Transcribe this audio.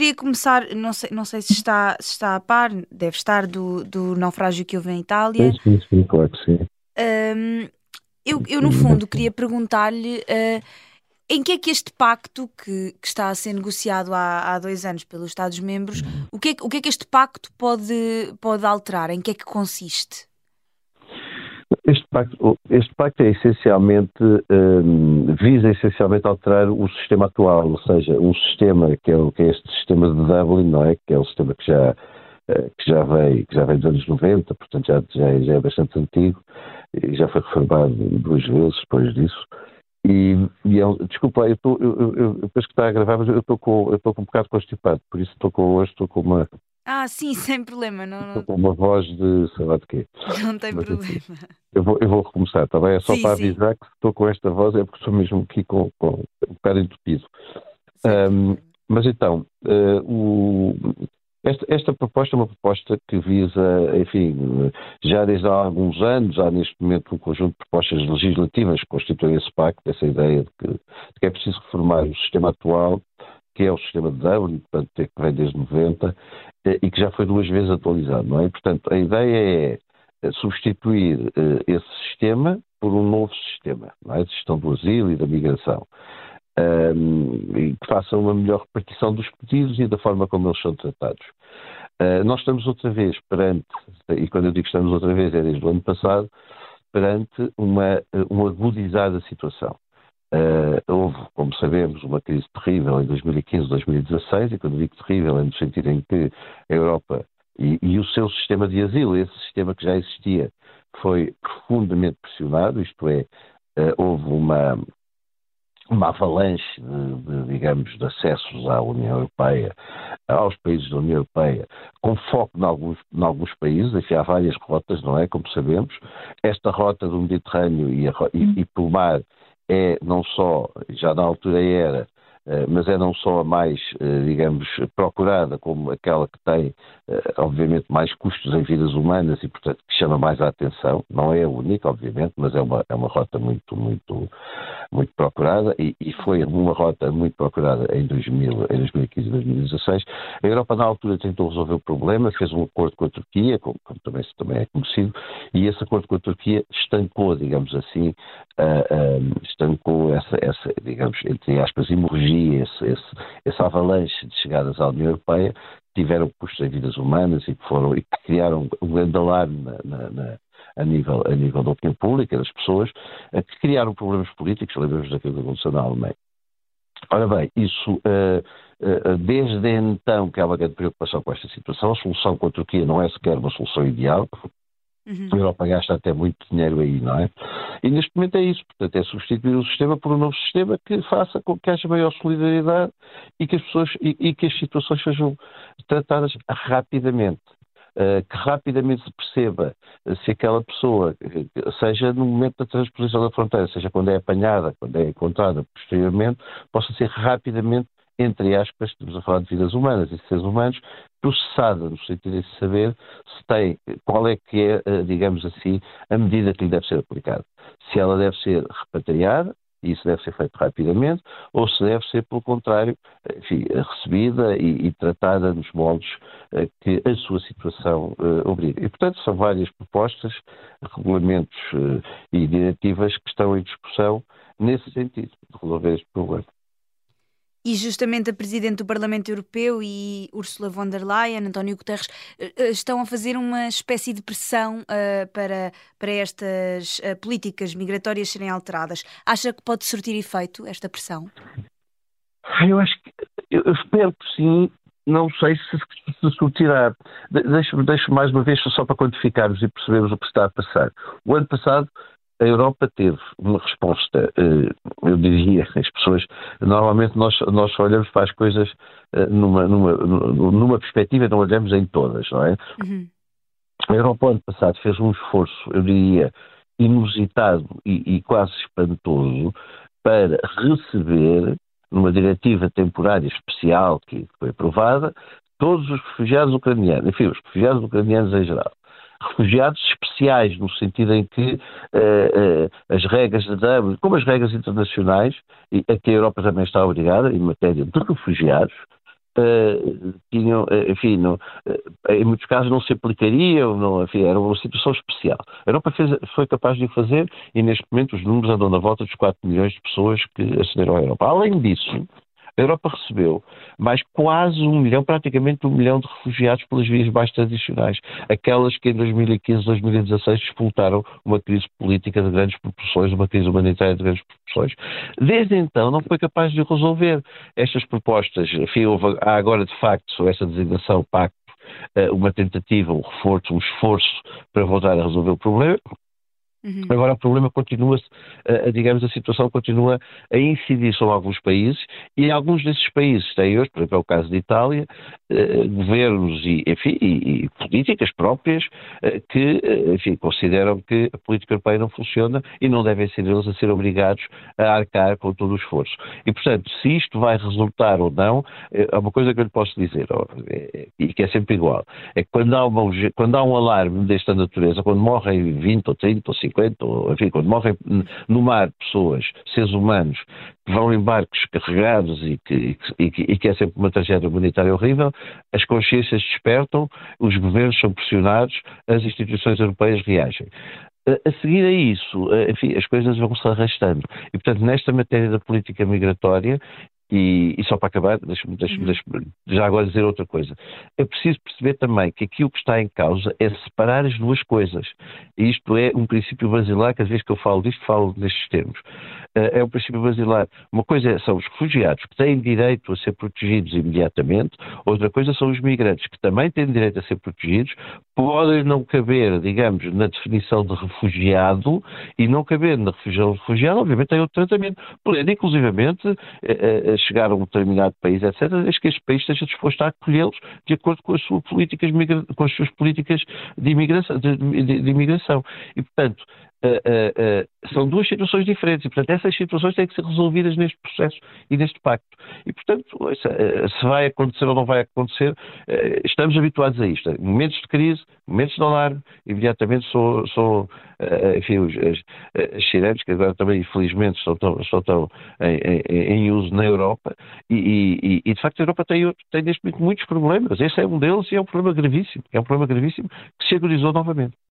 queria começar, não sei, não sei se, está, se está a par, deve estar do, do naufrágio que houve em Itália. Sim, sim, sim claro que sim. Um, eu, eu, no fundo, queria perguntar-lhe uh, em que é que este pacto, que, que está a ser negociado há, há dois anos pelos Estados-membros, o, que é, o que é que este pacto pode, pode alterar? Em que é que consiste? Este pacto, este pacto é essencialmente, um, visa essencialmente alterar o sistema atual, ou seja, um sistema que é, que é este sistema de Dublin, não é? Que é um sistema que já, eh, que já veio, que já veio dos anos 90, portanto já, já, já é bastante antigo, e já foi reformado duas vezes depois disso. E, e é, desculpa, eu, tô, eu, eu, eu, penso que está a gravar, mas eu estou com, eu com um bocado constipado, por isso estou com, hoje estou com uma. Ah, sim, sem problema. Não, Estou com uma voz de sei lá de quê. Não tem mas, problema. Eu vou, eu vou recomeçar, está bem? É só sim, para avisar sim. que estou com esta voz, é porque sou mesmo aqui com, com um bocado entupido. Um, mas então, uh, o, esta, esta, proposta é uma proposta que visa, enfim, já desde há alguns anos, há neste momento um conjunto de propostas legislativas que constituem esse pacto, essa ideia de que, de que é preciso reformar o sistema atual, que é o sistema de Dublin, portanto, que vem desde 90, eh, e que já foi duas vezes atualizado, não é? Portanto, a ideia é eh, substituir uh, esse sistema por um novo sistema, não é? De gestão do asilo e da migração um, e que façam uma melhor repartição dos pedidos e da forma como eles são tratados. Uh, nós estamos outra vez perante, e quando eu digo que estamos outra vez é desde o ano passado, perante uma, um agudizar da situação. Uh, houve, como sabemos, uma crise terrível em 2015, 2016, e quando digo terrível é no sentido em que a Europa e, e, o seu sistema de asilo, esse sistema que já existia, foi profundamente pressionado, isto é, uh, houve uma, uma avalanche de, de, digamos, de acessos à União Europeia, aos países da União Europeia, com foco em alguns, em alguns países, enfim, há várias rotas, não é? Como sabemos. Esta rota do Mediterrâneo e, a, e, e pelo mar é não só, já na altura era, mas é não só a mais, eh, digamos, procurada, como aquela que tem, eh, obviamente, mais custos em vidas humanas e, portanto, que chama mais a atenção. Não é a única, obviamente, mas é uma, é uma rota muito, muito, muito procurada e, e foi uma rota muito procurada em, 2000, em 2015 e 2016. A Europa, na altura, tentou resolver o problema, fez um acordo com a Turquia, como, como também, também é conhecido, e esse acordo com a Turquia estancou, digamos assim, uh, uh, estancou essa, essa, digamos, entre aspas, hemorragia, esse, esse, essa avalanche de chegadas à União Europeia, tiveram custos em vidas humanas e que, foram, e que criaram um grande alarme na, na, na a nível, a nível da opinião pública, das pessoas, que criaram problemas políticos, lembramos daquilo que aconteceu na Alemanha. Ora bem, isso, uh, uh, desde então que há uma grande preocupação com esta situação, a solução com a Turquia não é sequer uma solução ideal, Uhum. A Europa gasta até muito dinheiro aí, não é? E neste momento é isso, portanto, é substituir o sistema por um novo sistema que faça com que haja maior solidariedade e que as pessoas e, e que as situações sejam tratadas rapidamente. Eh, que rapidamente se perceba se aquela pessoa, seja no momento da transposição da fronteira, seja quando é apanhada, quando é encontrada posteriormente, possa ser rapidamente, entre aspas, estamos a falar de vidas humanas e seres humanos, processada, no sentido de saber se tem, qual é que é, eh, digamos assim, a medida que lhe deve ser aplicada. Se ela deve ser repatriada, e isso deve ser feito rapidamente, ou se deve ser, pelo contrário, enfim, recebida e, e tratada nos moldes uh, que a sua situação uh, obriga. E, portanto, são várias propostas, regulamentos uh, e diretivas que estão em discussão nesse sentido, de resolver este problema. E justamente a Presidente do Parlamento Europeu e Ursula von der Leyen, António Guterres, eh, eh, estão a fazer uma espécie de pressão uh, para, para estas uh, políticas migratórias serem alteradas. Acha que pode surtir efeito esta pressão? Eu acho que, eu espero que sim, não sei se, se surtirá. Deixo-me deixo mais uma vez só para quantificarmos e percebermos o que está a passar. O ano passado a Europa teve uma resposta, eh, eu diria, as pessoas, normalmente nós, nós olhamos para as coisas eh, numa, numa, numa perspectiva, não olhamos em todas, não é? Uhum. A Europa, ano passado, fez um esforço, eu diria, inusitado e, e quase espantoso para receber, numa diretiva temporária especial que foi aprovada, todos os refugiados ucranianos, enfim, os refugiados ucranianos em geral refugiados especiais, no sentido em que uh, uh, as regras de Dublin, como as regras internacionais, e a que a Europa também está obrigada, em matéria de refugiados, Uh, tinham, enfim, não, uh, em muitos casos não se aplicariam, não, enfim, era uma situação especial. A Europa fez, foi capaz de o fazer e neste momento os números andam na volta dos 4 milhões de pessoas que acederam à Europa. Além disso, a Europa recebeu mais quase um milhão, praticamente um milhão de refugiados pelas vias mais tradicionais, aquelas que em 2015, 2016 disputaram uma crise política de grandes proporções, uma crise humanitária de grandes proporções. Desde então não foi capaz de resolver estas propostas. Enfim, houve, há agora de facto essa designação pacto eh, uma tentativa, um reforço, um esforço para voltar a resolver o problema. Uhum. Agora o problema continua-se, uh, digamos, a situação continua a incidir sobre alguns países e alguns desses países têm hoje, por exemplo, é o caso de Itália, uh, governos e, enfim, e, e políticas próprias que, enfim, consideram que a política europeia não funciona e não devem ser eles a ser obrigados a arcar com todo o esforço. E, portanto, se isto vai resultar ou não, é uma coisa que eu lhe posso dizer, é, e que é sempre igual, é que quando há, uma, quando há um alarme desta natureza, quando morrem 20 ou 30 ou 50 50, ou, enfim, quando morrem no mar pessoas, seres humanos, que vão em barcos carregados e que, e que, e que é sempre uma tragédia humanitária horrível, as consciências despertam, os governos são pressionados, as instituições europeias reagem. A seguir a isso, enfim, as coisas vão se arrastando. E, portanto, nesta matéria da política migratória, e, e, só para acabar, deixa-me deixa uhum. deixa já agora dizer outra coisa. É preciso perceber também que aquilo que está em causa é separar as duas coisas. E isto é um princípio basilar, que às vezes que eu falo disto, falo nestes termos. Uh, é um princípio basilar. Uma coisa são os refugiados, que têm direito a ser protegidos imediatamente, outra coisa são os migrantes, que também têm direito a ser protegidos, podem não caber, digamos, na definição de refugiado, e não caber na definição de refugiado, obviamente tem outro tratamento. Podendo, inclusivamente, uh, uh, chegar a um determinado país, etc., desde que este país esteja disposto a acolhê-los de acordo com as suas políticas, com as suas políticas de. De, de, de imigração. E, portanto, Uh, uh, uh, são duas situações diferentes e, portanto, essas situações têm que ser resolvidas neste processo e neste pacto. E, portanto, se vai acontecer ou não vai acontecer, estamos habituados a isto. Momentos de crise, momentos de alarme, imediatamente são, são enfim, os, as, as sirenes, que agora também, infelizmente, estão, tão, tão em, em, em, uso na Europa, e, e, e, de facto a Europa tem, tem neste momento muitos problemas. Esse é um deles e é um problema gravíssimo. É um problema gravíssimo que se agudizou novamente.